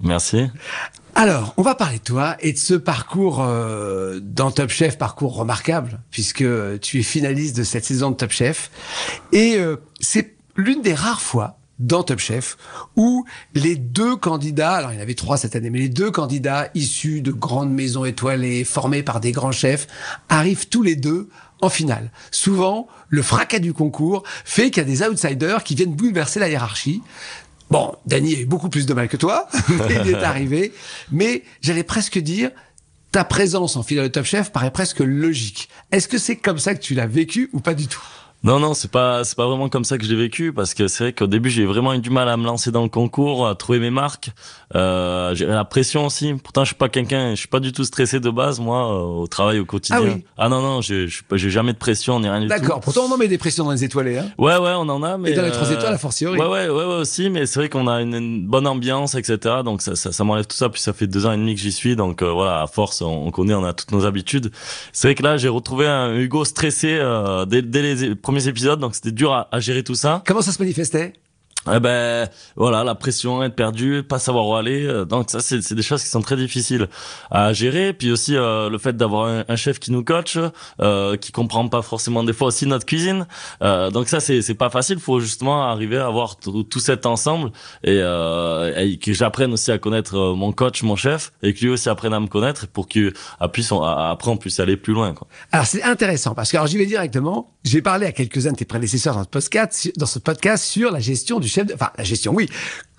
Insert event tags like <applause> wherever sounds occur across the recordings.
Merci. Alors, on va parler de toi et de ce parcours euh, dans Top Chef, parcours remarquable, puisque tu es finaliste de cette saison de Top Chef. Et euh, c'est l'une des rares fois dans Top Chef où les deux candidats, alors il y en avait trois cette année, mais les deux candidats issus de grandes maisons étoilées, formés par des grands chefs, arrivent tous les deux en finale. Souvent, le fracas du concours fait qu'il y a des outsiders qui viennent bouleverser la hiérarchie. Bon, Danny a eu beaucoup plus de mal que toi, <laughs> il est arrivé, mais j'allais presque dire, ta présence en finale de Top Chef paraît presque logique. Est-ce que c'est comme ça que tu l'as vécu ou pas du tout? Non, non, c'est pas, c'est pas vraiment comme ça que j'ai vécu parce que c'est vrai qu'au début j'ai vraiment eu du mal à me lancer dans le concours, à trouver mes marques, euh, gérer la pression aussi. Pourtant, je suis pas quelqu'un, je suis pas du tout stressé de base moi euh, au travail au quotidien. Ah, oui. ah non, non, j'ai, j'ai jamais de pression ni rien du tout. D'accord. Pourtant, on en met des pressions dans les étoilés. Hein Ouais, ouais, on en a, mais Et dans les trois euh, étoiles, a fortiori. Ouais, ouais, ouais, ouais aussi, mais c'est vrai qu'on a une, une bonne ambiance, etc. Donc ça, ça, ça m'enlève tout ça. Puis ça fait deux ans et demi que j'y suis, donc euh, voilà, à force, on, on connaît, on a toutes nos habitudes. C'est vrai que là, j'ai retrouvé un Hugo stressé euh, dès, dès les premiers épisodes, donc c'était dur à, à gérer tout ça. Comment ça se manifestait? Eh ben voilà, la pression, être perdu, pas savoir où aller. euh, Donc ça, c'est des choses qui sont très difficiles à gérer. Puis aussi euh, le fait d'avoir un, chef qui nous coach, euh, qui comprend pas forcément des fois aussi notre cuisine. Euh, donc ça, c'est c'est pas facile. Faut justement arriver à avoir tout cet ensemble et, euh, et que j'apprenne aussi à connaître euh, mon coach, mon chef, et que lui aussi apprenne à me connaître pour que puisse on- après on puisse aller plus loin. Quoi. Alors c'est intéressant parce que alors j'y vais directement. J'ai parlé à quelques-uns de tes prédécesseurs dans ce podcast, dans ce podcast sur la gestion du la gestion, oui.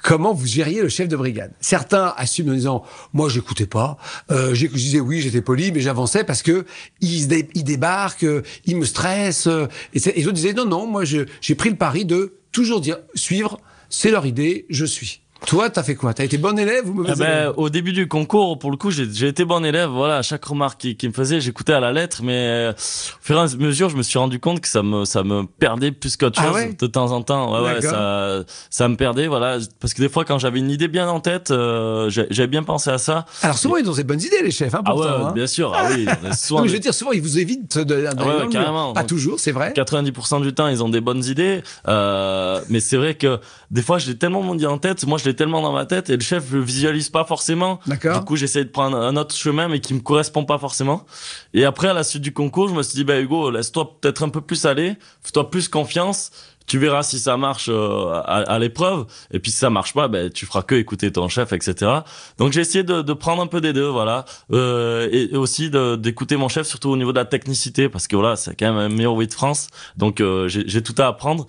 Comment vous gériez le chef de brigade? Certains assument en disant moi j'écoutais pas, euh, je disais oui j'étais poli mais j'avançais parce que ils, débarquent, euh, ils me stressent euh, et, et les autres disaient non non moi j'ai pris le pari de toujours dire suivre c'est leur idée je suis. Toi t'as fait quoi? T'as été bon élève ou mauvais Eh ben, élève? au début du concours, pour le coup, j'ai j'ai été bon élève. Voilà, à chaque remarque qu'il qu'il me faisait, j'écoutais à la lettre. Mais euh, au fur et à mesure, je me suis rendu compte que ça me ça me perdait plus qu'autre Ah chose ouais? de temps en temps. Ouais, ouais, ça ça me perdait. Voilà, parce que des fois, quand j'avais une idée bien en tête, euh, j'avais bien pensé à ça. Alors souvent ils ont des bonnes idées les chefs hein, Ah ouais, hein. bien sûr. <laughs> Ah oui, souvent Non, je veux dire, souvent, ils vous évitent de, de, d'aller ouais, carrément. Pas toujours, c'est vrai. 90% du temps, ils ont des bonnes idées. Euh, mais c'est vrai que des fois, je l'ai tellement mon idée en tête, moi, je l'ai tellement dans ma tête, et le chef le visualise pas forcément. D'accord. Du coup, j'essaie de prendre un autre chemin, mais qui me correspond pas forcément. Et après, à la suite du concours, je me suis dit, bah Hugo, laisse-toi peut-être un peu plus aller, fais-toi plus confiance. Tu verras si ça marche euh, à, à l'épreuve. Et puis si ça marche pas, ben tu feras que écouter ton chef, etc. Donc j'ai essayé de, de prendre un peu des deux, voilà, euh, et, et aussi d'écouter mon chef, surtout au niveau de la technicité, parce que voilà, c'est quand même un meilleur oui de France. Donc euh, j'ai tout à apprendre.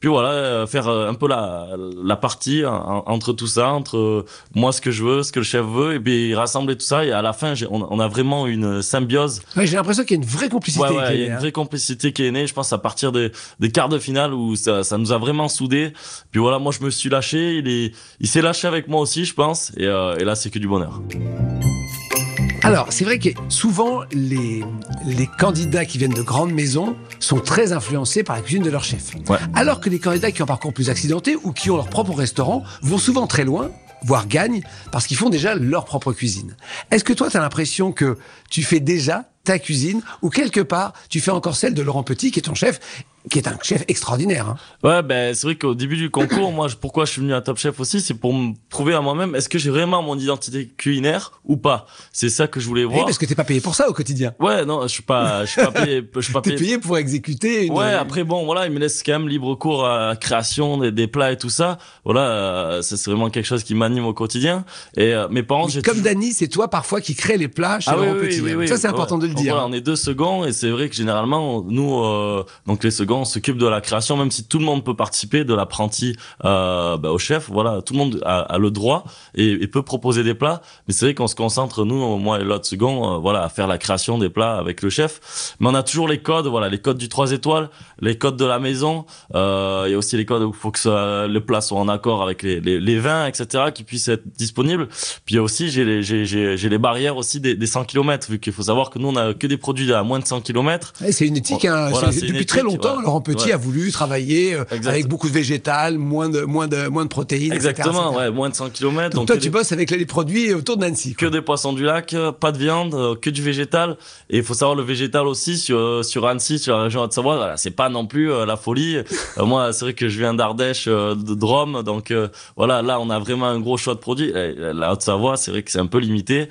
Puis voilà, euh, faire euh, un peu la, la partie en- entre tout ça, entre euh, moi ce que je veux, ce que le chef veut, et puis rassembler tout ça. Et à la fin, j'ai- on, on a vraiment une symbiose. Ouais, j'ai l'impression qu'il y a une vraie complicité. Ouais, ouais, qui est il y a née, une hein. vraie complicité qui est née, je pense, à partir des, des quarts de finale où ça, ça nous a vraiment soudés. Puis voilà, moi je me suis lâché, il est, il s'est lâché avec moi aussi, je pense. Et, euh, et là, c'est que du bonheur. Alors, c'est vrai que souvent, les, les candidats qui viennent de grandes maisons sont très influencés par la cuisine de leur chef. Ouais. Alors que les candidats qui ont un parcours plus accidenté ou qui ont leur propre restaurant vont souvent très loin, voire gagnent, parce qu'ils font déjà leur propre cuisine. Est-ce que toi, tu as l'impression que tu fais déjà ta cuisine ou quelque part, tu fais encore celle de Laurent Petit, qui est ton chef, qui est un chef extraordinaire hein Ouais, ben c'est vrai qu'au début du concours, moi, je- pourquoi je suis venu à Top Chef aussi, c'est pour me prouver à moi-même, est-ce que j'ai vraiment mon identité culinaire ou pas? C'est ça que je voulais Oui, voir. parce que t'es pas payé pour ça au quotidien. Ouais, non, je suis pas, je suis pas payé, je suis pas <laughs> T'es payé. payé pour exécuter une... Ouais, après bon, voilà, il me laisse quand même libre cours à la création des, des plats et tout ça. Voilà, euh, c'est vraiment quelque chose qui m'anime au quotidien. Et euh, mes parents, j'ai Comme toujours- Dany, c'est toi parfois qui crée les plats chez Ah oui, oui, Petit. oui, hein. oui. Ça, c'est important Ouais. de le dire. voilà, on est deux seconds et c'est vrai que généralement, nous, euh, donc les seconds, second s'occupe de la création, même si tout le monde peut participer, de l'apprenti euh, bah, au chef. Voilà, tout le monde a, a le droit et, et, peut proposer des plats. Mais c'est vrai qu'on se concentre nous, moi et l'autre second, euh, voilà, à faire la création des plats avec le chef. Mais on a toujours les codes, voilà, les codes du 3 étoiles, les codes de la maison. Euh, il y a aussi les codes où il faut que ça, le plat soit en accord avec les, les, les vins, etc., qui puissent être disponibles. Puis il y a aussi j'ai les j'ai j'ai les barrières aussi des, des 100 km vu qu'il faut savoir que nous on a que des produits à moins de 100 km. c'est une éthique hein, voilà, depuis très longtemps. Ouais. Laurent Petit a voulu travailler euh, avec beaucoup de végétal, moins de moins de moins de protéines. Exactement, ouais, moins de 100 km. Donc, donc toi tu des... bosses avec les produits autour de Nancy. Que des poissons du lac, pas de viande, que du végétal. Et il faut savoir le végétal aussi sur sur Annecy, sur la région de Savoie. Voilà, c'est pas non plus euh, la folie. Euh, moi, c'est vrai que je viens d'Ardèche, euh, de Drôme, donc voilà, là on a vraiment un gros choix de produits. La Haute-Savoie, c'est vrai que c'est un peu limité,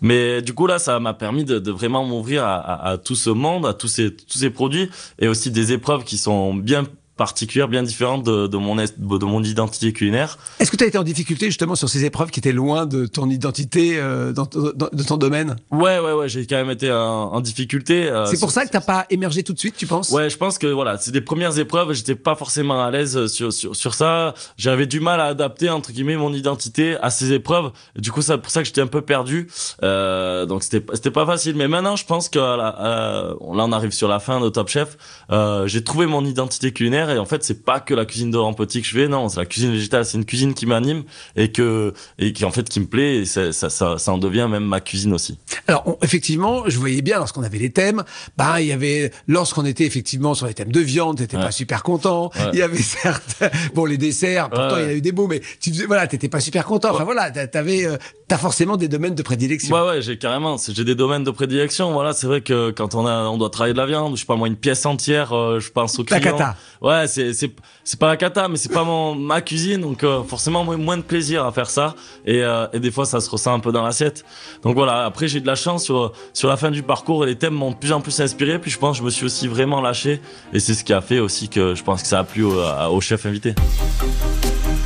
mais du coup là, ça m'a permis de, de vraiment m'ouvrir à, à, à, tout ce monde, à tous ces tous ces produits et aussi des épreuves qui sont bien particulière, bien différente de, de, mon, de mon identité culinaire. Est-ce que tu as été en difficulté justement sur ces épreuves qui étaient loin de ton identité, euh, dans, dans, de ton domaine? Ouais, ouais, ouais, j'ai quand même été en, en difficulté. Euh, c'est pour ça que t'as pas émergé tout de suite, tu penses? Ouais, je pense que voilà, c'est des premières épreuves, j'étais pas forcément à l'aise sur, sur, sur ça. J'avais du mal à adapter, entre guillemets, mon identité à ces épreuves. du coup, c'est pour ça que j'étais un peu perdu. Euh, donc c'était c'était pas facile. Mais maintenant, je pense que là, là on arrive sur la fin de Top Chef. Euh, j'ai trouvé mon identité culinaire et en fait c'est pas que la cuisine de Rampotti que je fais non c'est la cuisine végétale c'est une cuisine qui m'anime et que et qui en fait qui me plaît et ça, ça, ça, ça en devient même ma cuisine aussi. Alors on, effectivement je voyais bien lorsqu'on avait les thèmes. Bah il y avait lorsqu'on était effectivement sur les thèmes de viande t'étais ouais. pas super content. Ouais. il y avait certes bon les desserts pourtant ouais. il y a eu des beaux mais tu disais voilà t'étais pas super content. Enfin voilà t'avais euh, t'as forcément des domaines de prédilection. Ouais ouais j'ai carrément j'ai des domaines de prédilection. Voilà c'est vrai que quand on a on doit travailler de la viande je sais pas moi une pièce entière euh, je pense au client. ouais c'est c'est c'est pas la cata mais c'est pas mon ma cuisine donc euh, forcément moins de plaisir à faire ça. Et euh, et des fois ça se ressent un peu dans l'assiette. Donc voilà après j'ai de la chance sur sur la fin du parcours les thèmes m'ont de plus en plus inspiré. Puis je pense que je me suis aussi vraiment lâché. Et c'est ce qui a fait aussi que je pense que ça a plu au, au chef invité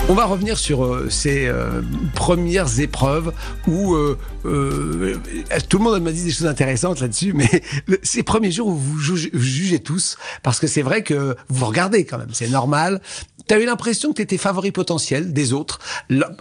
on va revenir sur euh, ces euh, premières épreuves où euh, euh tout le monde m'a dit des choses intéressantes là-dessus, mais <laughs> ces premiers jours où vous jugez tous, parce que c'est vrai que vous regardez quand même, c'est normal. Tu as eu l'impression que tu étais favori potentiel des autres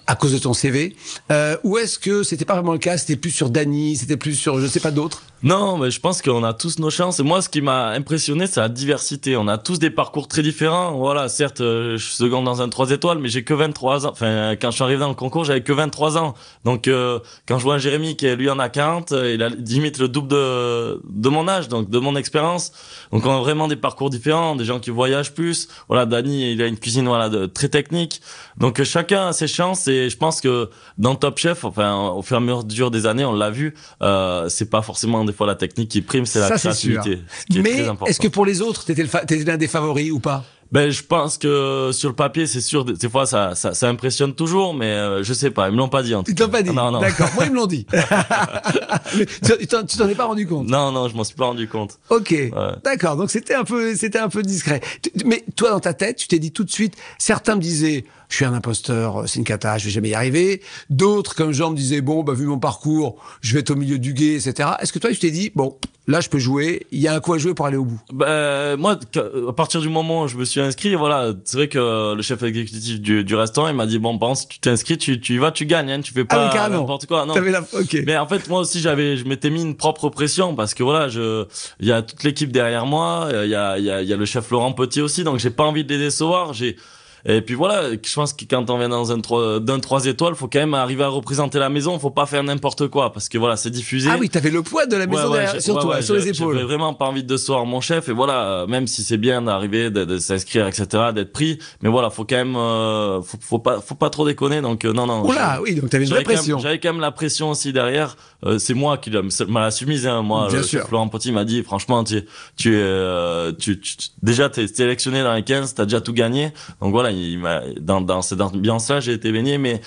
à cause de ton CV, euh, ou est-ce que c'était pas vraiment le cas C'était plus sur Dany, c'était plus sur je sais pas d'autres? Non, mais je pense qu'on a tous nos chances. Moi, ce qui m'a impressionné, c'est la diversité. On a tous des parcours très différents. Voilà, certes, je suis second dans un 3 étoiles, mais j'ai que 23 ans. Enfin, quand je suis arrivé dans le concours, j'avais que 23 ans. Donc, euh, quand je vois un Jérémy qui lui en a 40, il a limite le double de de mon âge, donc de mon expérience. Donc, on a vraiment des parcours différents, des gens qui voyagent plus. Voilà, Dany, il a une cuisine voilà de, très technique. Donc, chacun a ses chances et je pense que dans Top Chef, enfin, au fur et à mesure des années, on l'a vu, euh, c'est pas forcément des fois la technique qui prime, c'est la créativité. Est Mais est-ce que pour les autres, t'étais l'un des favoris ou pas? Ben, je pense que sur le papier, c'est sûr, des fois, ça, ça, ça impressionne toujours, mais euh, je sais pas, ils me l'ont pas dit en tout Ils t'ont pas dit Non, non. D'accord, moi, ils me l'ont dit. <laughs> mais tu t'en es pas rendu compte Non, non, je m'en suis pas rendu compte. Ok, ouais. d'accord, donc c'était un peu c'était un peu discret. Mais toi, dans ta tête, tu t'es dit tout de suite, certains me disaient, je suis un imposteur, c'est une cata, je vais jamais y arriver. D'autres, comme Jean, me disaient, bon, bah, vu mon parcours, je vais être au milieu du guet, etc. Est-ce que toi, tu t'es dit, bon, là, je peux jouer, il y a un coup à jouer pour aller au bout? Bah, Moi, à partir du moment où je me suis inscrit, voilà, c'est vrai que le chef exécutif du, du restaurant, il m'a dit, bon, pense, tu t'inscris, tu, tu y vas, tu gagnes, hein, tu fais pas ah, n'importe quoi. Non. La... Okay. Mais en fait, moi aussi, j'avais, je m'étais mis une propre pression parce que voilà, je, il y a toute l'équipe derrière moi, il y a, il y a, il y a le chef Laurent Petit aussi, donc j'ai pas envie de les décevoir, j'ai, et puis voilà, je pense que quand on vient dans un 3, d'un 3 étoiles, faut quand même arriver à représenter la maison, faut pas faire n'importe quoi, parce que voilà, c'est diffusé. Ah oui, t'avais le poids de la maison ouais, ouais, derrière, sur ouais, toi, sur les épaules. J'avais vraiment pas envie de décevoir mon chef, et voilà, même si c'est bien d'arriver, de, de s'inscrire, etc., d'être pris, mais voilà, faut quand même, euh, faut, faut, pas, faut pas trop déconner, donc euh, non, non. Oula, oui, donc t'avais une vraie pression. J'avais quand même la pression aussi derrière, euh, c'est moi qui m'a soumise, hein, moi, bien le sûr. chef Laurent Petit m'a dit, franchement, tu, tu, euh, tu, tu, déjà, t'es sélectionné dans les 15, t'as déjà tout gagné, donc voilà, dans, dans cette ambiance-là, j'ai été baigné, mais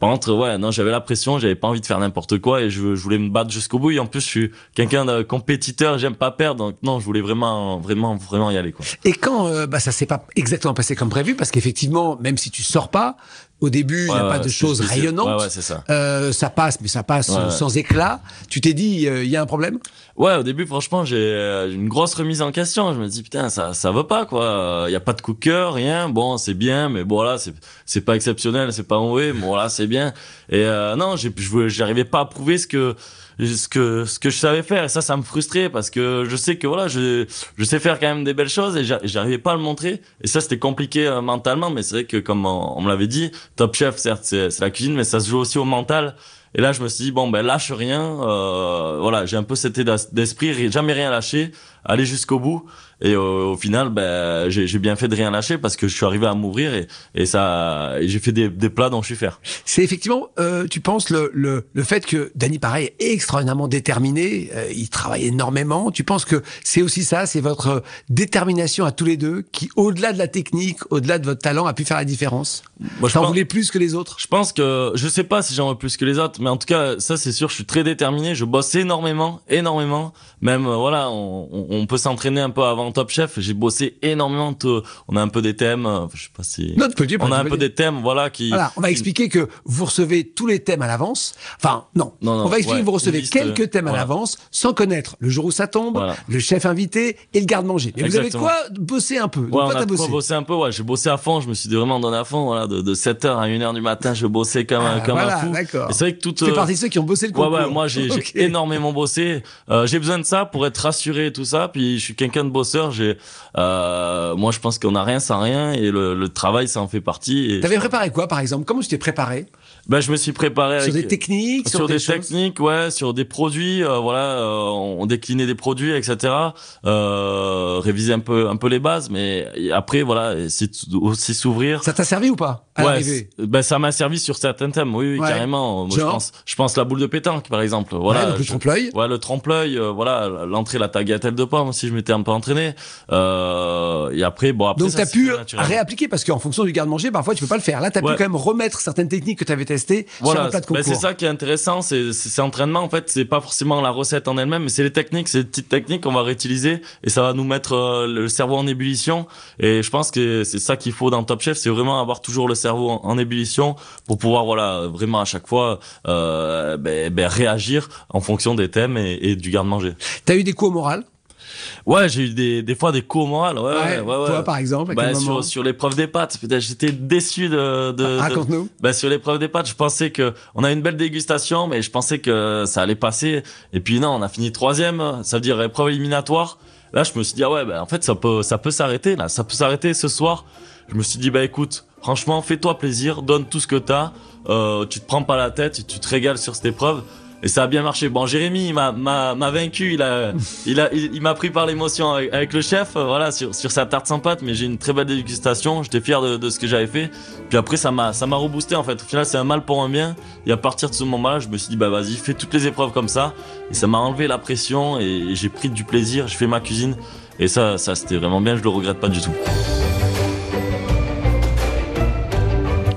Par contre, ouais, non, j'avais la pression, j'avais pas envie de faire n'importe quoi et je, je voulais me battre jusqu'au bout. Et en plus, je suis quelqu'un de compétiteur, j'aime pas perdre, donc non, je voulais vraiment, vraiment, vraiment y aller, quoi. Et quand euh, bah, ça s'est pas exactement passé comme prévu, parce qu'effectivement, même si tu sors pas, au début, il n'y a Ouais, pas de choses rayonnantes. Ouais, ça. Euh, ça passe, mais ça passe sans éclat. Tu t'es dit, euh, il y a un problème? Ouais, au début, franchement, j'ai euh, une grosse remise en question. Je me dis putain, ça ça va pas quoi. Il y a pas de cœur, rien. Bon, c'est bien, mais bon là, c'est pas exceptionnel, c'est pas mauvais. Bon là, c'est bien. Et euh, non, j'ai je voulais- j'arrivais pas à prouver ce que ce que ce que je savais faire. Et ça ça me frustrait parce que je sais que voilà je je sais faire quand même des belles choses et j'a- j'arrivais pas à le montrer. Et ça c'était compliqué euh, mentalement mais c'est vrai que comme on, me l'avait dit Top Chef certes c'est la cuisine mais ça se joue aussi au mental. Et là, je me suis dit bon ben lâche rien. Euh, voilà, j'ai un peu cet état d'esprit, ri- jamais rien lâcher, aller jusqu'au bout. Et au, au final, ben j'ai bien fait de rien lâcher parce que je suis arrivé à m'ouvrir et, et ça, j'ai fait des, des plats dont je suis fier. C'est effectivement, euh, tu penses, le, le, le fait que Danny Pareil est extraordinairement déterminé, euh, il travaille énormément. Tu penses que c'est aussi ça, c'est votre détermination à tous les deux qui, au-delà de la technique, au-delà de votre talent, a pu faire la différence? Moi, je T'en pense- voulais plus que les autres? Je pense que je sais pas si j'en veux plus que les autres, mais en tout cas ça c'est sûr, je suis très déterminé, je bosse énormément, énormément. Même euh, voilà, on, on- on peut s'entraîner un peu avant Top Chef. J'ai bossé énormément. tout- On a un peu des thèmes, euh, je sais pas si dire, on a un peu des thèmes, voilà qui. Voilà, on va qui- expliquer que vous recevez tous les thèmes à l'avance. Enfin, non. Non, non, on va expliquer ouais, que vous recevez liste, quelques thèmes à l'avance, sans connaître le jour où ça tombe, Voilà. le chef invité et le garde-manger. Mais vous avez Exactement. quoi bosser un peu. Donc Ouais, on a bossé. bosser un peu. Ouais, j'ai bossé à fond. Je me suis vraiment donné à fond. Voilà, de, de 7h à 1h du matin, je bossais comme, un Ah, comme voilà, un fou. d'accord. C'est vrai que. Tu fais euh, partie de ceux qui ont bossé le Ouais, concours. ouais, moi j'ai <laughs> énormément bossé. Euh, j'ai besoin de ça pour être rassuré et tout ça. Puis je suis quelqu'un de bosseur. J'ai, euh, moi je pense qu'on a rien sans rien et le, le travail ça en fait partie. T'avais préparé quoi, par exemple? Comment tu t'es préparé? Ben je me suis préparé Sur avec, des techniques, sur, sur des, des techniques, ouais, sur des produits, euh, voilà, euh, on déclinait des produits, etc. Euh, réviser un peu, un peu les bases, mais après, voilà, de aussi s'ouvrir. Ça t'a servi ou pas à Ouais, c'est- ben ça m'a servi sur certains thèmes, oui, oui Ouais. carrément. Moi, je pense, je pense la boule de pétanque, par exemple. Voilà, Ouais, le trompe-l'œil. Ouais, le trompe-l'œil, euh, voilà, l'entrée, la tagliatelle de pomme aussi, je m'étais un peu entraîné. Euh, et après, bon, après. Donc t'as pu réappliquer parce qu'en fonction du garde-manger, parfois tu peux pas le faire. Là, t'as pu Ouais. quand même remettre certaines techniques que t'avais testées sur un Voilà, plat de ben, c'est ça qui est intéressant, c'est c'est c'est entraînement en fait, c'est pas forcément la recette en elle-même, mais c'est les techniques, c'est les petites techniques qu'on va réutiliser et ça va nous mettre euh, le cerveau en ébullition. Et je pense que c'est ça qu'il faut dans Top Chef, c'est vraiment avoir toujours le cerveau en, en ébullition pour pouvoir voilà vraiment à chaque fois euh, ben, ben, réagir en fonction des thèmes et, et du garde-manger. T'as eu des coups au moral? Ouais, j'ai eu des des fois des coups au moral, ouais, ouais, ouais. ouais. Toi, par exemple, à Bah, sur sur l'épreuve des pâtes, putain, j'étais déçu de, de, de- Raconte-nous. bah, sur l'épreuve des pâtes, je pensais que on a une belle dégustation, mais je pensais que ça allait passer. Et puis non, on a fini troisième. Ça veut dire épreuve éliminatoire. Là, je me suis dit ah ouais, bah, en fait ça peut ça peut s'arrêter là, ça peut s'arrêter ce soir. Je me suis dit bah écoute, franchement, fais-toi plaisir, donne tout ce que t'as. Euh, tu te prends pas la tête, tu te régales sur cette épreuve. Et ça a bien marché. Bon, Jérémy, il m'a m'a m'a vaincu. Il a <laughs> il a il, il m'a pris par l'émotion avec, avec le chef, euh, voilà, sur sur sa tarte sans pâte. Mais j'ai une très belle dégustation. J'étais fier de, de ce que j'avais fait. Puis après, ça m'a ça m'a reboosté en fait. Au final, c'est un mal pour un bien. Et à partir de ce moment-là, je me suis dit bah vas-y, fais toutes les épreuves comme ça. Et ça m'a enlevé la pression et j'ai pris du plaisir. Je fais ma cuisine. Et ça, ça c'était vraiment bien. Je le regrette pas du tout.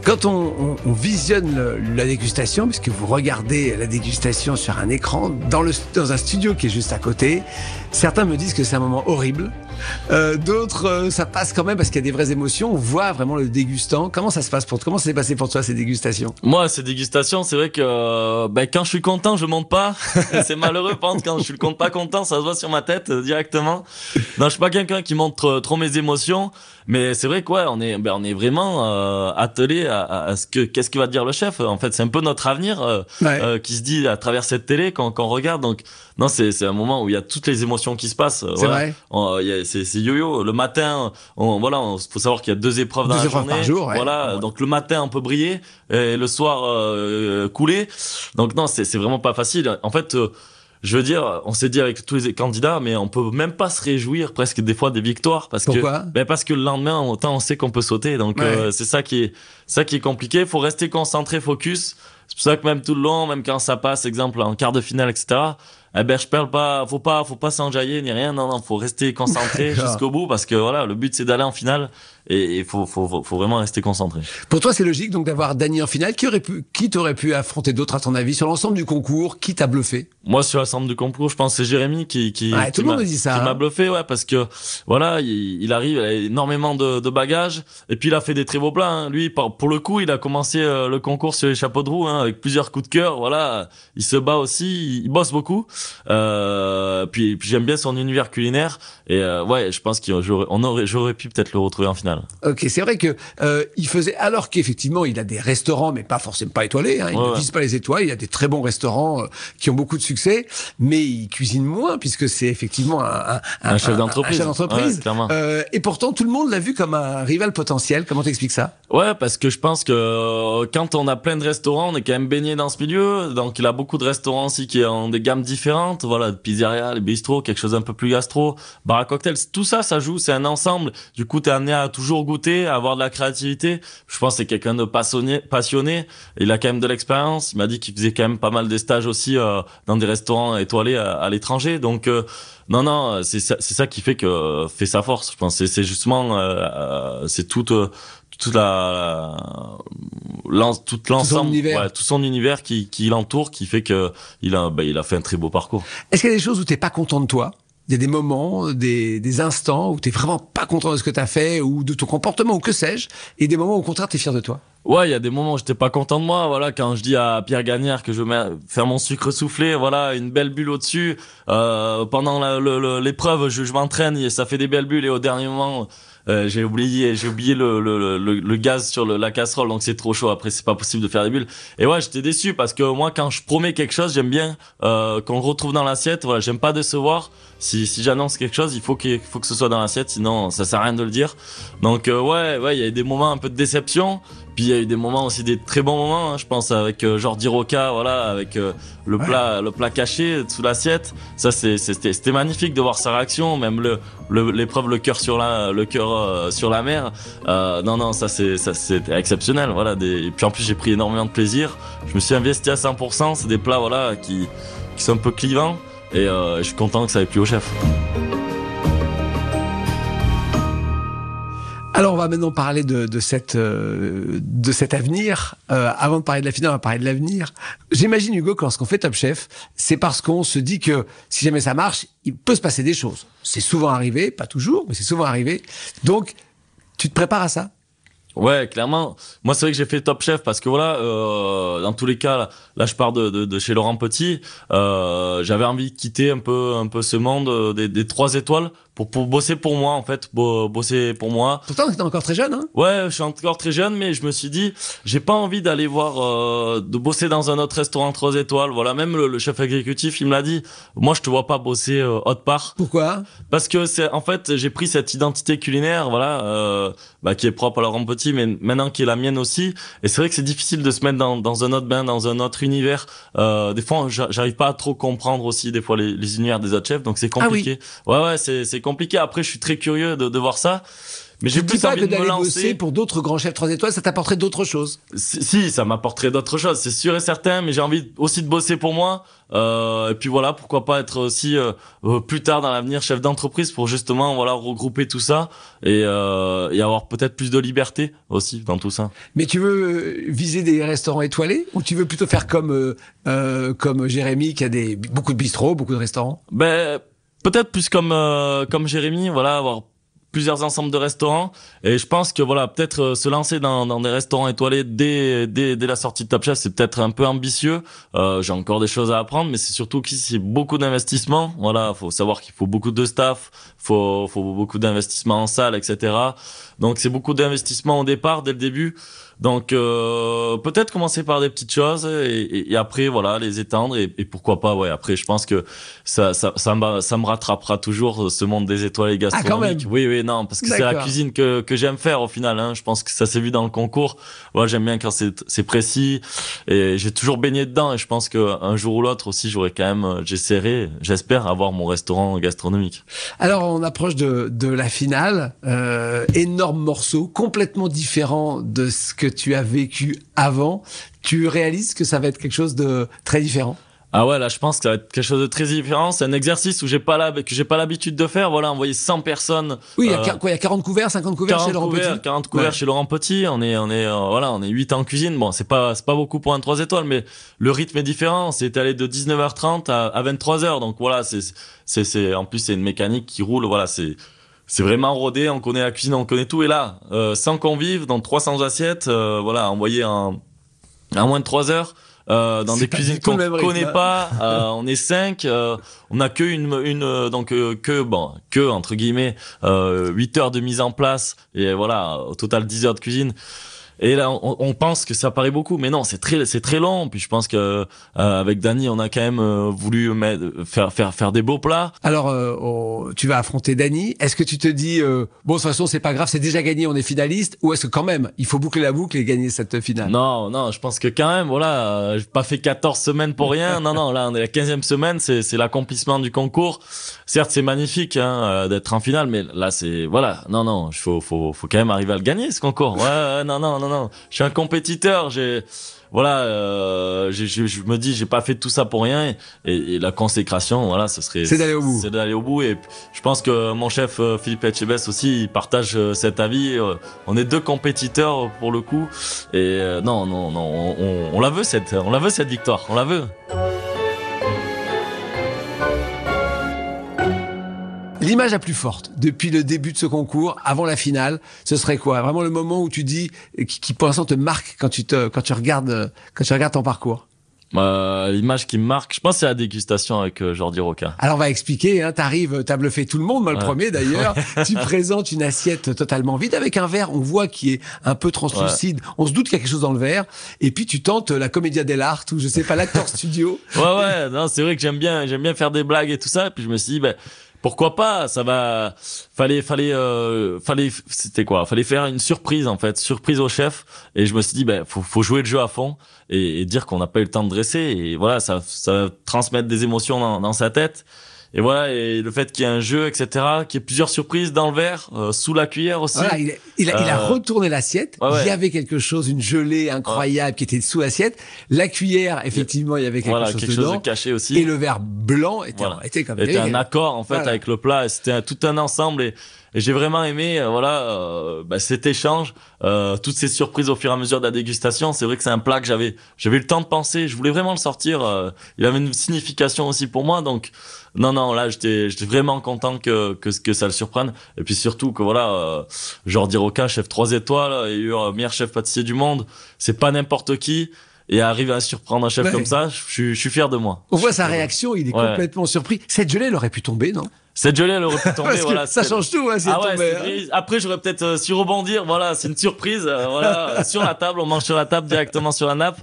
Quand on, on- on visionne la dégustation, puisque vous regardez la dégustation sur un écran dans un studio qui est juste à côté, certains me disent que c'est un moment horrible. Euh, D'autres, euh, ça passe quand même parce qu'il y a des vraies émotions. On voit vraiment le dégustant. Comment ça se passe pour toi Comment s'est passé pour toi ces dégustations? Moi, ces dégustations, c'est vrai que euh, ben, quand je suis content, je monte pas. c'est malheureux, par contre, quand je suis pas content, ça se voit sur ma tête directement. Non, je suis pas quelqu'un qui montre trop mes émotions, mais c'est vrai que ouais, on est, ben, on est vraiment attelé à, ce que qu'est-ce que va dire le chef. En fait, c'est un peu notre avenir Ouais. qui se dit à travers cette télé quand, quand on regarde. Donc, non, c'est un moment où il y a toutes les émotions qui se passent. C'est voilà. vrai On- il y a- C'est yo-yo. Le matin, on, voilà, on, faut savoir qu'il y a deux épreuves dans Deux la épreuves journée. par jour, ouais. Voilà, Ouais. donc le matin on peut briller et le soir euh, couler. Donc non, c'est c'est vraiment pas facile. En fait, euh, je veux dire, on s'est dit avec tous les candidats, mais on peut même pas se réjouir presque des fois des victoires parce Pourquoi? que ben parce que le lendemain autant on sait qu'on peut sauter. Donc Ouais. euh, c'est ça qui est ça qui est compliqué. Faut rester concentré, focus. C'est pour ça que même tout le long, même quand ça passe, exemple en quart de finale, etc. Eh ben je perds pas, faut pas, faut pas s'enjailler ni rien. Non non, faut rester concentré <laughs> jusqu'au bout parce que voilà, le but c'est d'aller en finale et il faut, faut, faut vraiment rester concentré. Pour toi, c'est logique donc d'avoir Dany en finale. Qui aurait pu, qui t'aurait pu affronter d'autres à ton avis sur l'ensemble du concours? Qui t'a bluffé? Moi, sur l'ensemble du concours, je pense que c'est Jérémy qui qui, Ouais, qui m'a- hein. bluffé, ouais, parce que voilà, il, il arrive, il a énormément de, de bagages, et puis il a fait des très beaux plats. hein. Lui, pour le coup, il a commencé euh, le concours sur les chapeaux de roue, hein, avec plusieurs coups de cœur. Voilà, il se bat aussi, il, il bosse beaucoup. Euh, puis, puis j'aime bien son univers culinaire, et euh, ouais, je pense qu'on aurait, j'aurais pu peut-être le retrouver en finale. Ok, c'est vrai que euh, il faisait alors qu'effectivement il a des restaurants, mais pas forcément pas étoilés. Hein, il Ouais, ne vise pas les étoiles. Il a des très bons restaurants euh, qui ont beaucoup de succès, mais il cuisine moins puisque c'est effectivement un, un, Un chef d'entreprise. Ouais. Euh, et pourtant tout le monde l'a vu comme un rival potentiel. Comment t'expliques ça? Ouais, parce que je pense que quand on a plein de restaurants, on est quand même baigné dans ce milieu. Donc il a beaucoup de restaurants aussi qui ont des gammes différentes. Voilà, de pizzeria, les bistrots, quelque chose un peu plus gastro, bar à cocktails. Tout ça, ça joue, c'est un ensemble. Du coup, t'es amené à toujours goûter, à avoir de la créativité. Je pense que c'est quelqu'un de passionné, passionné. Il a quand même de l'expérience. Il m'a dit qu'il faisait quand même pas mal de stages aussi euh, dans des restaurants étoilés à, à l'étranger. Donc euh, non, non, c'est ça, c'est ça qui fait que fait sa force. Je pense c'est c'est justement euh, euh, c'est toute euh, toute la, l'en- tout l'ensemble, ouais, tout son univers qui, qui l'entoure, qui fait que il a, bah, il a fait un très beau parcours. Est-ce qu'il y a des choses où t'es pas content de toi? Il y a des moments, des, des instants où t'es vraiment pas content de ce que t'as fait ou de ton comportement ou que sais-je, et des moments où au contraire t'es fier de toi. Ouais, il y a des moments où j'étais pas content de moi. Voilà, quand je dis à Pierre Gagnère que je mettre- faire mon sucre soufflé, voilà, une belle bulle au-dessus. Euh, pendant l'épreuve, je, m'entraîne et ça fait des belles bulles. Et au dernier moment, euh, j'ai oublié, j'ai oublié le, le, le, le gaz sur la casserole, donc c'est trop chaud. Après, c'est pas possible de faire des bulles. Et ouais, j'étais déçu parce que moi, quand je promets quelque chose, j'aime bien euh, qu'on le retrouve dans l'assiette. Voilà, j'aime pas décevoir. Si, si j'annonce quelque chose, il faut qu'il faut que ce soit dans l'assiette, sinon ça sert à rien de le dire. Donc euh, ouais, ouais, il y a des moments un peu de déception. Puis il y a eu des moments aussi des très bons moments, hein, je pense avec euh, Jordi Roca, voilà, avec euh, le Ouais. plat, le plat caché sous l'assiette. Ça c'est c'était c'était magnifique de voir sa réaction, même le l'épreuve le cœur sur la le cœur euh, sur la mer. Euh, non non, ça c'est ça c'était exceptionnel, voilà. Des, et puis en plus j'ai pris énormément de plaisir. Je me suis investi à 100%. C'est des plats voilà qui qui sont un peu clivants et euh, je suis content que ça ait plu au chef. Alors on va maintenant parler de, de cette euh, de cet avenir. Euh, avant de parler de la finale, on va parler de l'avenir. J'imagine Hugo que lorsqu'on fait Top Chef, c'est parce qu'on se dit que si jamais ça marche, il peut se passer des choses. C'est souvent arrivé, pas toujours, mais c'est souvent arrivé. Donc tu te prépares à ça? Ouais, clairement. Moi, c'est vrai que j'ai fait Top Chef parce que voilà, euh, dans tous les cas, là, je pars de, de, de chez Laurent Petit. Euh, J'avais envie de quitter un peu, un peu ce monde euh, des trois étoiles pour, pour bosser pour moi, en fait, bo- bosser pour moi. Pourtant, tu es encore très jeune. Hein Ouais, je suis encore très jeune, mais je me suis dit, j'ai pas envie d'aller voir, euh, de bosser dans un autre restaurant trois étoiles. Voilà, même le, le chef exécutif, il me l'a dit. Moi, je te vois pas bosser euh, autre part. Pourquoi? Parce que c'est en fait j'ai pris cette identité culinaire voilà euh, bah, qui est propre à Laurent Petit mais maintenant qui est la mienne aussi et c'est vrai que c'est difficile de se mettre dans, dans un autre bain dans un autre univers euh, des fois j'a- j'arrive pas à trop comprendre aussi des fois les, les univers des autres chefs donc c'est Ah oui. compliqué ouais ouais c'est compliqué après je suis très curieux de, de voir ça mais j'ai plus pas envie que de me lancer bosser pour d'autres grands chefs trois étoiles, ça t'apporterait d'autres choses. si, si, ça m'apporterait d'autres choses, c'est sûr et certain, mais j'ai envie aussi de bosser pour moi. Euh, et puis voilà, pourquoi pas être aussi euh, euh, plus tard dans l'avenir chef d'entreprise pour justement voilà regrouper tout ça et, euh, et avoir peut-être plus de liberté aussi dans tout ça. Mais tu veux euh, viser des restaurants étoilés ou tu veux plutôt faire comme euh, euh, comme Jérémy qui a des beaucoup de bistrots, beaucoup de restaurants? Ben peut-être plus comme euh, comme Jérémy, voilà avoir plusieurs ensembles de restaurants. Et je pense que voilà peut-être euh, se lancer dans, dans des restaurants étoilés dès, dès dès la sortie de Top Chef c'est peut-être un peu ambitieux. Euh, j'ai encore des choses à apprendre mais c'est surtout qu'ici c'est beaucoup d'investissement voilà faut savoir qu'il faut beaucoup de staff faut faut beaucoup d'investissement en salle etc donc c'est beaucoup d'investissement au départ dès le début donc euh, peut-être commencer par des petites choses et, et- et après voilà les étendre et, et pourquoi pas ouais après je pense que ça ça ça me, ça me rattrapera toujours ce monde des étoiles gastronomiques. Ah, quand même. Oui oui non parce que c'est la cuisine que que j'aime faire au final hein. Je pense que ça s'est vu dans le concours. Ouais, j'aime bien quand c'est c'est précis et j'ai toujours baigné dedans et je pense que un jour ou l'autre aussi j'aurai quand même euh, j'essaierai j'espère avoir mon restaurant gastronomique. Alors on approche de, de la finale, euh, énorme morceau, complètement différent de ce que tu as vécu avant. Tu réalises que ça va être quelque chose de très différent? Ah ouais, là, je pense que ça va être quelque chose de très différent. C'est un exercice où j'ai pas la, que j'ai pas l'habitude de faire. Voilà, envoyer 100 personnes. Oui, il y a, quoi, il y a 40 couverts, 50 couverts chez Laurent couverts, Petit? 40 couverts Ouais. chez Laurent Petit. On est, on est, euh, voilà, on est 8 en cuisine. Bon, c'est pas, c'est pas beaucoup pour un 3 étoiles, mais le rythme est différent. C'est allé de 19h30 à, à 23h. Donc voilà, c'est, c'est, c'est, en plus, c'est une mécanique qui roule. Voilà, c'est, c'est vraiment rodé. On connaît la cuisine, on connaît tout. Et là, euh, 100 convives dans 300 assiettes, euh, voilà, envoyé en, en moins de 3 heures. Euh, dans des cuisines qu'on rythme, connaît hein. pas, <laughs> euh, on est cinq, euh, on a que une, une euh, donc euh, que bon que entre guillemets euh, 8 heures de mise en place et voilà au total 10 heures de cuisine. Et là, on, on pense que ça paraît beaucoup, mais non, c'est très, c'est très long. Puis je pense que euh, avec Dany, on a quand même euh, voulu mettre- faire, faire, faire des beaux plats. Alors, euh, on- tu vas affronter Dany. Est-ce que tu te dis, euh, bon, de toute façon, c'est pas grave, c'est déjà gagné, on est finaliste, ou est-ce que quand même, il faut boucler la boucle et gagner cette finale? Non, non, je pense que quand même, voilà, euh, j'ai pas fait 14 semaines pour rien. Non, non, là, on est la 15e semaine, c'est, c'est l'accomplissement du concours. Certes, c'est magnifique hein, euh, d'être en finale, mais là, c'est voilà, non, non, il faut, faut, faut quand même arriver à le gagner ce concours. Ouais, ouais, non, non, non, non. Je suis un compétiteur. J'ai, voilà, euh, je, je me dis, j'ai pas fait tout ça pour rien. Et, et la consécration, voilà, ce serait. C'est d'aller au bout. C'est d'aller au bout. Et je pense que mon chef euh, Philippe Etchebest aussi, il partage euh, cet avis. On est deux compétiteurs pour le coup. Et euh, non, non, non, on, on- on la veut cette, on la veut cette victoire. On la veut. L'image la plus forte depuis le début de ce concours, avant la finale, ce serait quoi? Vraiment le moment où tu dis, qui, qui pour l'instant te marque quand tu te, quand tu regardes, euh, quand tu regardes ton parcours? Euh, L'image qui me marque, je pense, c'est la dégustation avec euh, Jordi Roca. Alors on va expliquer, hein, t'arrives, t'as bluffé tout le monde, moi le Ouais. premier d'ailleurs. <laughs> tu présentes une assiette totalement vide avec un verre, on voit qui est un peu translucide. On se doute qu'il y a quelque chose dans le verre. Et puis tu tentes la Commedia dell'arte ou je sais pas l'acteur <laughs> studio. Ouais, ouais, non, c'est vrai que j'aime bien, j'aime bien faire des blagues et tout ça. Et puis je me suis dit, ben, pourquoi pas Ça va. Fallait, fallait, euh, fallait. C'était quoi Fallait faire une surprise en fait, surprise au chef. Et je me suis dit, ben, faut, faut jouer le jeu à fond et, et dire qu'on n'a pas eu le temps de dresser. Et voilà, ça, ça transmettre des émotions dans, dans sa tête. Et voilà, et le fait qu'il y ait un jeu, etc., qu'il y ait plusieurs surprises dans le verre, euh, sous la cuillère aussi. Voilà, il, il a, il a Euh, retourné l'assiette. ouais, ouais. Il y avait quelque chose, une gelée incroyable qui était sous l'assiette. La cuillère, effectivement, il y avait quelque voilà, chose quelque chose de caché aussi. et le verre blanc était, Voilà. était comme C'était un accord en fait Voilà. avec le plat. C'était tout un ensemble et, et j'ai vraiment aimé euh, voilà euh, bah, cet échange, euh, toutes ces surprises au fur et à mesure de la dégustation. C'est vrai que c'est un plat que j'avais j'avais eu le temps de penser. Je voulais vraiment le sortir. euh, il avait une signification aussi pour moi. Donc non non là j'étais j'étais vraiment content que, que que ça le surprenne. Et puis surtout que voilà euh, Jordi Roca, chef 3 étoiles, et eu euh, meilleur chef pâtissier du monde. C'est pas n'importe qui. Et arriver à surprendre un chef Ouais. comme ça, je suis, je suis fier de moi. On voit Je sa réaction, il est Ouais. complètement surpris. Cette gelée, elle aurait pu tomber, non? Cette gelée, elle aurait pu tomber, <laughs> voilà. ça change tout, hein, si Ah ouais, c'est hein. Après, j'aurais peut-être euh, su rebondir. Voilà, c'est une surprise. euh, voilà, <laughs> sur la table, on mange sur la table directement sur la nappe.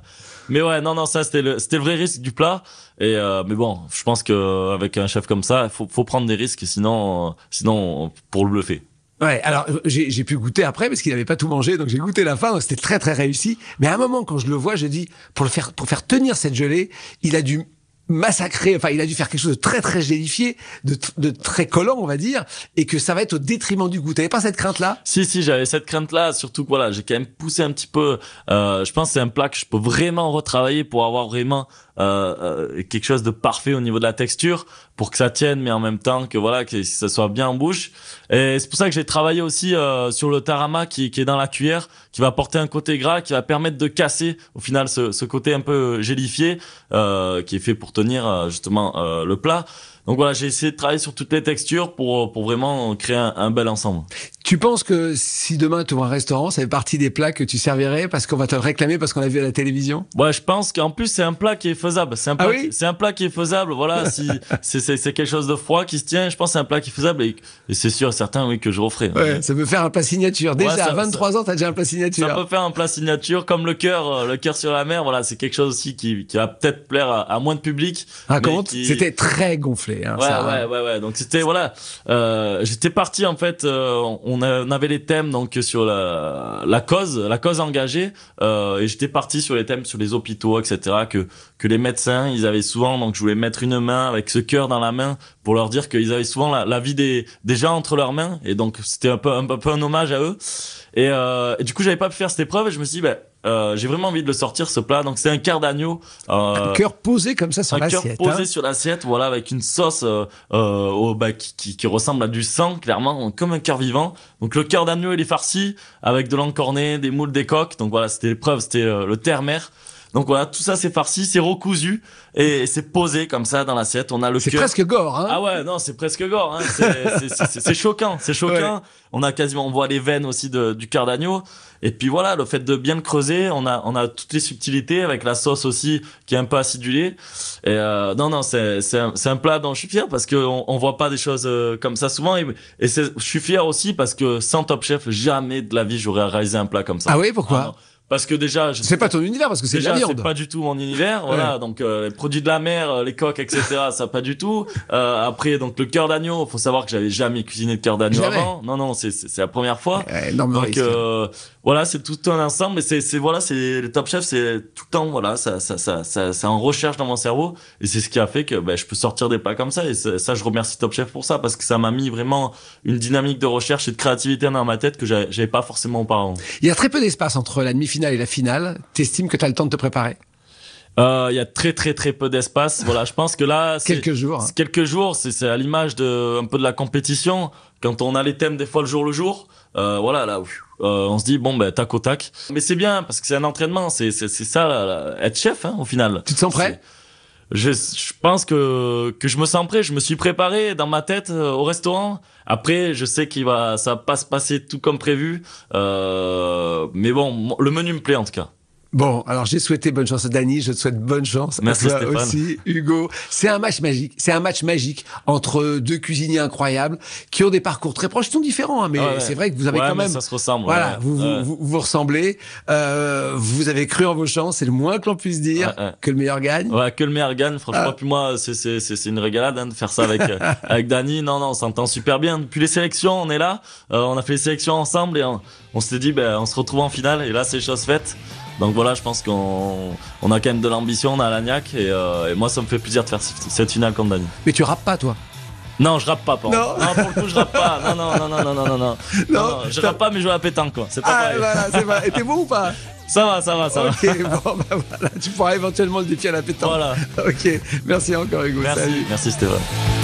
Mais ouais, non, non, ça c'était le, c'était le vrai risque du plat. Et euh, mais bon, je pense que avec un chef comme ça, faut, faut prendre des risques, sinon, euh, sinon, pour le bluffer. Ouais, alors j'ai j'ai pu goûter après parce qu'il n'avait pas tout mangé, donc j'ai goûté la fin, c'était très très réussi. Mais à un moment, quand je le vois, je dis pour le faire pour faire tenir cette gelée, il a dû massacrer, enfin il a dû faire quelque chose de très très gélifié, de, de très collant on va dire, et que ça va être au détriment du goût. T'avais pas cette crainte là Si, si, j'avais cette crainte-là, surtout que voilà, j'ai quand même poussé un petit peu. Euh, je pense c'est un plat que je peux vraiment retravailler pour avoir vraiment euh, euh, quelque chose de parfait au niveau de la texture, pour que ça tienne, mais en même temps que voilà, que ça soit bien en bouche. Et c'est pour ça que j'ai travaillé aussi euh, sur le tarama qui, qui est dans la cuillère, qui va apporter un côté gras, qui va permettre de casser au final ce, ce côté un peu gélifié, euh, qui est fait pour tenir euh, justement euh, le plat. Donc voilà, j'ai essayé de travailler sur toutes les textures pour pour vraiment créer un, un bel ensemble. Tu penses que si demain tu ouvres un restaurant, ça fait partie des plats que tu servirais parce qu'on va te le réclamer parce qu'on l'a vu à la télévision? Ouais, je pense qu'en plus c'est un plat qui est faisable. C'est un Ah plat, oui? qui- c'est un plat qui est faisable. Voilà, si <laughs> c'est quelque chose de froid qui se tient, je pense que c'est un plat qui est faisable et, et c'est sûr, certain, oui, que je referai. Ouais, ça peut faire un plat signature. Déjà, Ouais, ça- à 23 ans, t'as déjà un plat signature. Ça peut faire un plat signature comme le cœur, euh, le cœur sur la mer. Voilà, c'est quelque chose aussi qui, qui va peut-être plaire à, à moins de public. Raconte, qui- c'était très gonflé. Hein, Ouais, ça, ouais, hein. ouais, ouais. Donc c'était voilà. Euh, J'étais parti en fait. euh, on, a- on avait les thèmes donc sur la, la cause, la cause engagée, euh, et j'étais parti sur les thèmes sur les hôpitaux, etc. Que que les médecins, ils avaient souvent. Donc je voulais mettre une main avec ce cœur dans la main pour leur dire qu'ils avaient souvent la, la vie des des gens entre leurs mains, et donc c'était un peu un, peu un hommage à eux. Et, euh, et du coup, j'avais pas pu faire cette épreuve et je me suis dit, bah, euh, j'ai vraiment envie de le sortir ce plat. Donc c'est un cœur d'agneau. Un cœur posé comme ça sur un cœur l'assiette. posé hein. sur l'assiette, voilà, avec une sauce euh, euh, au, bah, qui, qui, qui ressemble à du sang, clairement, comme un cœur vivant. Donc le cœur d'agneau, il est farci avec de l'encorné, des moules, des coques. Donc voilà, c'était l'épreuve, c'était euh, le terre-mer. Donc voilà, tout ça c'est farci, c'est recousu et c'est posé comme ça dans l'assiette. On a le C'est presque gore, hein. Ah ouais, non, c'est presque gore. Hein. C'est- choquant, c'est choquant. On a quasiment, on voit les veines aussi de, du cœur d'agneau. Et puis voilà, le fait de bien le creuser, on a, on a toutes les subtilités avec la sauce aussi qui est un peu acidulée. Et euh, non, non, c'est, c'est un, un plat dont je suis fier parce que on, on voit pas des choses euh, comme ça souvent. Et, et je suis fier aussi parce que sans Top Chef, jamais de la vie j'aurais réalisé un plat comme ça. Ah oui, pourquoi? Parce que déjà, je C'est pas ton univers parce que c'est de la viande. c'est pas du tout mon univers, voilà. Donc euh, les produits de la mer, euh, les coques, etc. <laughs> ça pas du tout. Euh, après, donc le cœur d'agneau, faut savoir que j'avais jamais cuisiné de cœur d'agneau avant. Non, non, c'est c'est la première fois. Ouais, énorme Donc euh, voilà, c'est tout un ensemble. Mais c'est c'est voilà, c'est le Top Chef, c'est tout le temps voilà, ça ça ça ça c'est en recherche dans mon cerveau et c'est ce qui a fait que ben, je peux sortir des plats comme ça. Et ça, ça, je remercie Top Chef pour ça parce que ça m'a mis vraiment une dynamique de recherche et de créativité dans ma tête que j'avais pas forcément auparavant. Il y a très peu d'espace entre la demi-finale et la finale. T'estimes que t'as le temps de te préparer? Euh, Il y a très très très peu d'espace. Voilà, je pense que là, <laughs> c'est- Quelques jours. hein. C'est quelques jours, c'est à l'image de un peu de la compétition. Quand on a les thèmes des fois le jour le jour, euh, voilà là, euh, on se dit bon ben tac au tac. Mais c'est bien parce que c'est un entraînement, c'est c'est ça là, là, être chef hein, au final. Tu te sens prêt? Je, pense que que je me sens prêt. Je me suis préparé dans ma tête euh, au restaurant. Après, je sais qu'il va ça va pas se passer tout comme prévu. Euh, mais bon, le menu me plaît en tout cas. Bon, alors j'ai souhaité bonne chance à Dany, je te souhaite bonne chance Merci, à toi Stéphane. aussi, Hugo. C'est un match magique, c'est un match magique entre deux cuisiniers incroyables qui ont des parcours très proches, ils sont différents, hein, mais Ah ouais. c'est vrai que vous avez Ouais, quand même, ça se ressemble. voilà, ouais. vous, vous, vous, vous ressemblez, euh, vous avez cru en vos chances, c'est le moins que l'on puisse dire, que le meilleur gagne. Ouais, que le meilleur gagne. Franchement, Ah. puis moi, c'est c'est c'est c'est une régalade hein, de faire ça avec <laughs> euh, avec Dany. Non, non, on s'entend super bien. Depuis les sélections, on est là. Euh, on a fait les sélections ensemble et on, on s'était dit, ben, on se retrouve en finale. Et là, c'est chose faite. Donc voilà, je pense qu'on on a quand même de l'ambition, on a l'agnac et, euh, et moi, ça me fait plaisir de faire cette finale contre Dany. Mais tu rappes pas, toi? Non, je rappe pas. Non. non, pour le coup, je rappe pas. Non, non, non, non, non, non, non, non. Je rappe pas, mais je joue à la pétanque, quoi. C'est pas Ah, pareil. voilà, c'est vrai. Et t'es bon ou pas? Ça va, ça va, ça va. Ok, bon, bah voilà, tu pourras éventuellement le défier à la pétanque. Voilà. Ok, merci encore, Hugo. Merci, Salut. merci Stéphane.